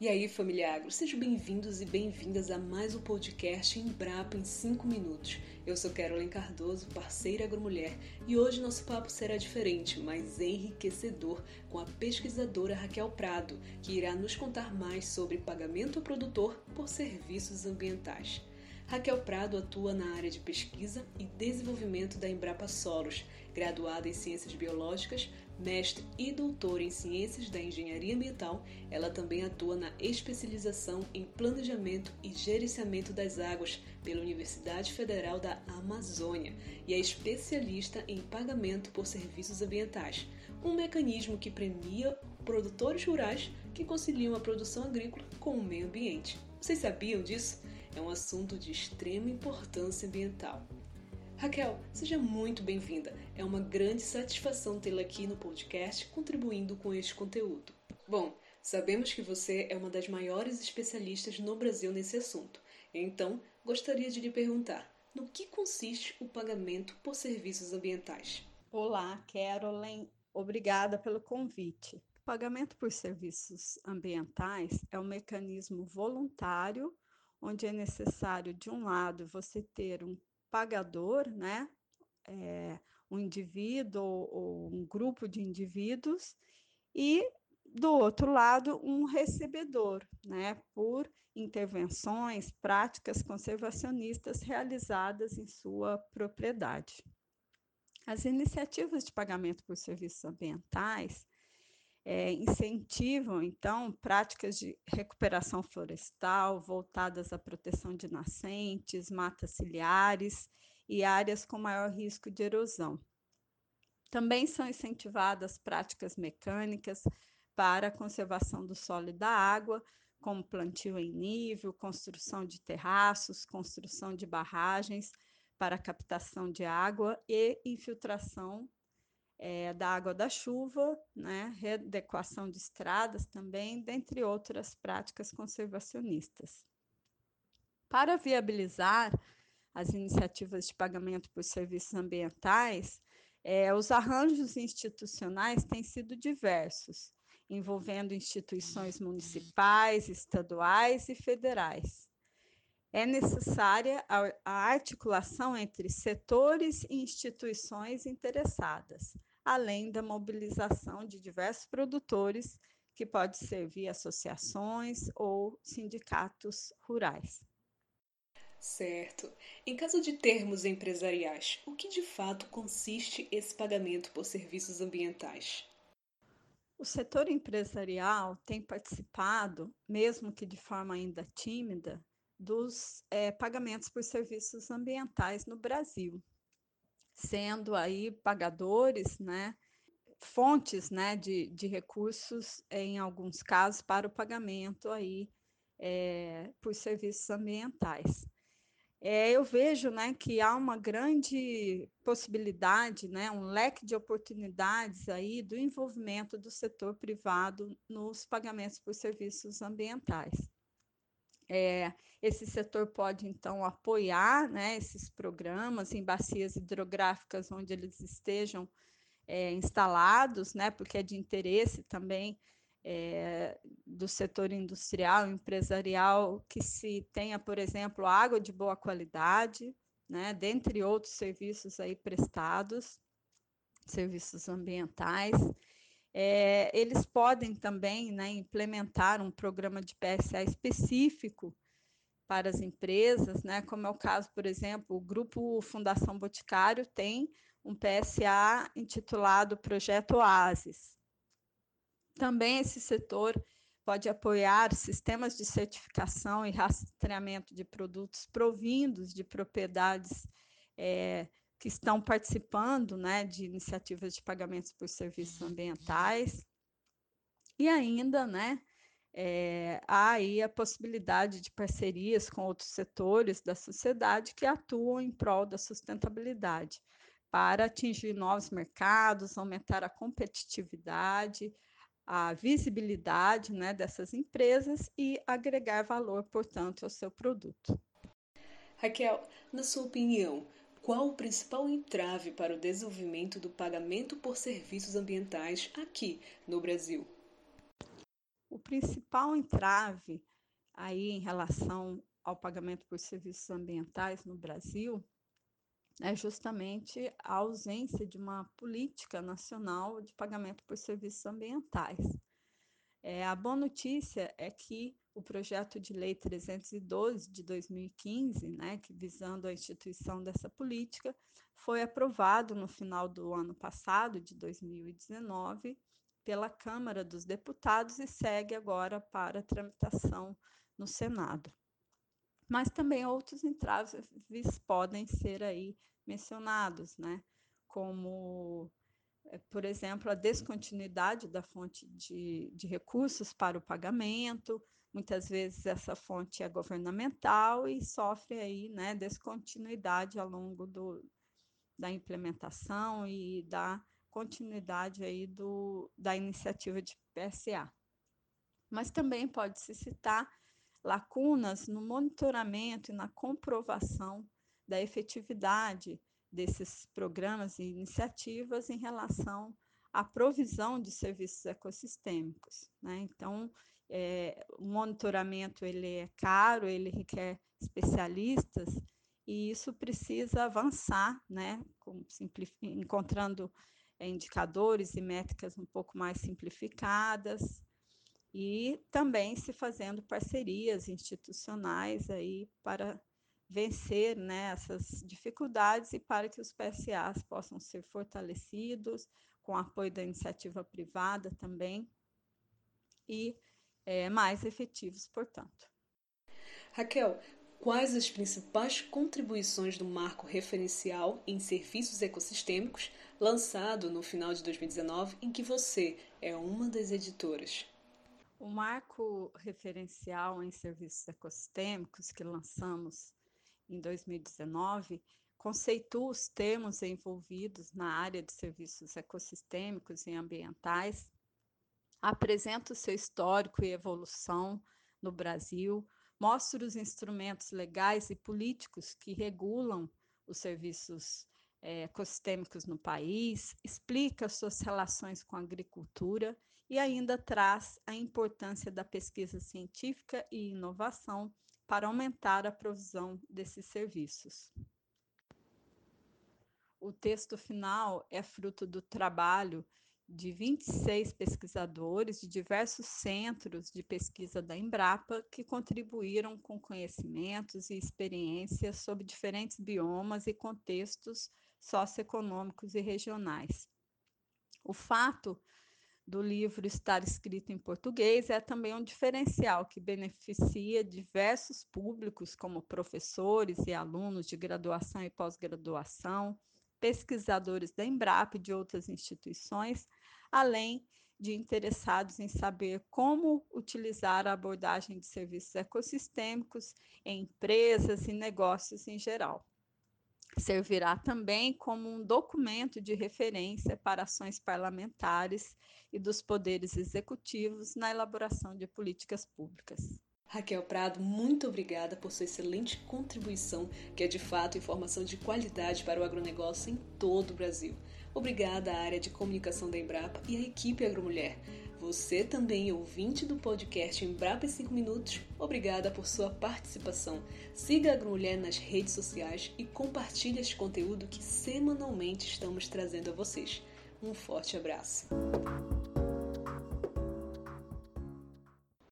E aí, família agro, sejam bem-vindos e bem-vindas a mais um podcast Embrapa em 5 minutos. Eu sou Carolyn Cardoso, parceira agromulher, e hoje nosso papo será diferente, mas enriquecedor, com a pesquisadora Raquel Prado, que irá nos contar mais sobre pagamento ao produtor por serviços ambientais. Raquel Prado atua na área de pesquisa e desenvolvimento da Embrapa Solos, graduada em Ciências Biológicas, mestre e doutora em Ciências da Engenharia Ambiental. Ela também atua na especialização em Planejamento e Gerenciamento das Águas pela Universidade Federal da Amazônia e é especialista em pagamento por serviços ambientais, um mecanismo que premia produtores rurais que conciliam a produção agrícola com o meio ambiente. Vocês sabiam disso? É um assunto de extrema importância ambiental. Raquel, seja muito bem-vinda. É uma grande satisfação tê-la aqui no podcast contribuindo com este conteúdo. Bom, sabemos que você é uma das maiores especialistas no Brasil nesse assunto. Então, gostaria de lhe perguntar: no que consiste o pagamento por serviços ambientais? Olá, Carolyn. Obrigada pelo convite. O pagamento por serviços ambientais é um mecanismo voluntário onde é necessário, de um lado, você ter um pagador, né? É, um indivíduo ou, um grupo de indivíduos, e do outro lado, um recebedor, né, por intervenções, práticas conservacionistas realizadas em sua propriedade. As iniciativas de pagamento por serviços ambientais é, incentivam, então, práticas de recuperação florestal voltadas à proteção de nascentes, matas ciliares e áreas com maior risco de erosão. Também são incentivadas práticas mecânicas para a conservação do solo e da água, como plantio em nível, construção de terraços, construção de barragens para captação de água e infiltração é, da água da chuva, né, de estradas também, dentre outras práticas conservacionistas. Para viabilizar as iniciativas de pagamento por serviços ambientais, é, os arranjos institucionais têm sido diversos, envolvendo instituições municipais, estaduais e federais é necessária a, articulação entre setores e instituições interessadas, além da mobilização de diversos produtores, que pode ser via associações ou sindicatos rurais. Certo. Em caso de termos empresariais, o que de fato consiste esse pagamento por serviços ambientais? O setor empresarial tem participado, mesmo que de forma ainda tímida, dos é, pagamentos por serviços ambientais no Brasil, sendo aí pagadores, né, fontes, né, de, de recursos em alguns casos para o pagamento aí é, por serviços ambientais. É, eu vejo, né, que há uma grande possibilidade, né, um leque de oportunidades aí do envolvimento do setor privado nos pagamentos por serviços ambientais. É, esse setor pode, então, apoiar né, esses programas em bacias hidrográficas onde eles estejam é, instalados, né, porque é de interesse também é, do setor industrial, empresarial, que se tenha, por exemplo, água de boa qualidade, né, dentre outros serviços aí prestados, serviços ambientais. É, eles podem também né, implementar um programa de PSA específico para as empresas, né, como é o caso, por exemplo, o Grupo Fundação Boticário tem um PSA intitulado Projeto Oasis. Também esse setor pode apoiar sistemas de certificação e rastreamento de produtos provindos de propriedades é, que estão participando né, de iniciativas de pagamentos por serviços ambientais. E ainda, né, é, há aí a possibilidade de parcerias com outros setores da sociedade que atuam em prol da sustentabilidade, para atingir novos mercados, aumentar a competitividade, a visibilidade né, dessas empresas e agregar valor, portanto, ao seu produto. Raquel, na sua opinião, qual o principal entrave para o desenvolvimento do pagamento por serviços ambientais aqui no Brasil? O principal entrave aí em relação ao pagamento por serviços ambientais no Brasil é justamente a ausência de uma política nacional de pagamento por serviços ambientais. É, a boa notícia é que o projeto de lei 312 de 2015, né, que visando a instituição dessa política, foi aprovado no final do ano passado, de 2019, pela Câmara dos Deputados e segue agora para tramitação no Senado. Mas também outros entraves podem ser aí mencionados, né? Como, por exemplo, a descontinuidade da fonte de, de recursos para o pagamento. Muitas vezes essa fonte é governamental e sofre aí, né, descontinuidade ao longo do, da implementação e da continuidade aí do, da iniciativa de PSA. Mas também pode-se citar lacunas no monitoramento e na comprovação da efetividade desses programas e iniciativas em relação à provisão de serviços ecossistêmicos. Né? Então, é, o monitoramento ele é caro, ele requer especialistas e isso precisa avançar, né? Com, encontrando é, indicadores e métricas um pouco mais simplificadas e também se fazendo parcerias institucionais aí para vencer né, essas dificuldades e para que os PSAs possam ser fortalecidos com apoio da iniciativa privada também e é, mais efetivos, portanto. Raquel, quais as principais contribuições do marco referencial em serviços ecossistêmicos lançado no final de 2019, em que você é uma das editoras? O marco referencial em serviços ecossistêmicos que lançamos em 2019, conceitua os termos envolvidos na área de serviços ecossistêmicos e ambientais, apresenta o seu histórico e evolução no Brasil, mostra os instrumentos legais e políticos que regulam os serviços é, ecossistêmicos no país, explica suas relações com a agricultura e ainda traz a importância da pesquisa científica e inovação para aumentar a provisão desses serviços. O texto final é fruto do trabalho de 26 pesquisadores de diversos centros de pesquisa da Embrapa que contribuíram com conhecimentos e experiências sobre diferentes biomas e contextos socioeconômicos e regionais. O fato do livro estar escrito em português é também um diferencial que beneficia diversos públicos, como professores e alunos de graduação e pós-graduação, pesquisadores da Embrapa e de outras instituições, além de interessados em saber como utilizar a abordagem de serviços ecossistêmicos em empresas e negócios em geral servirá também como um documento de referência para ações parlamentares e dos poderes executivos na elaboração de políticas públicas. Raquel Prado, muito obrigada por sua excelente contribuição, que é de fato informação de qualidade para o agronegócio em todo o Brasil. Obrigada à área de comunicação da Embrapa e à equipe Agromulher. Você também, ouvinte do podcast Embrapa em 5 Minutos, obrigada por sua participação. Siga a Agromulher nas redes sociais e compartilhe este conteúdo que semanalmente estamos trazendo a vocês. Um forte abraço.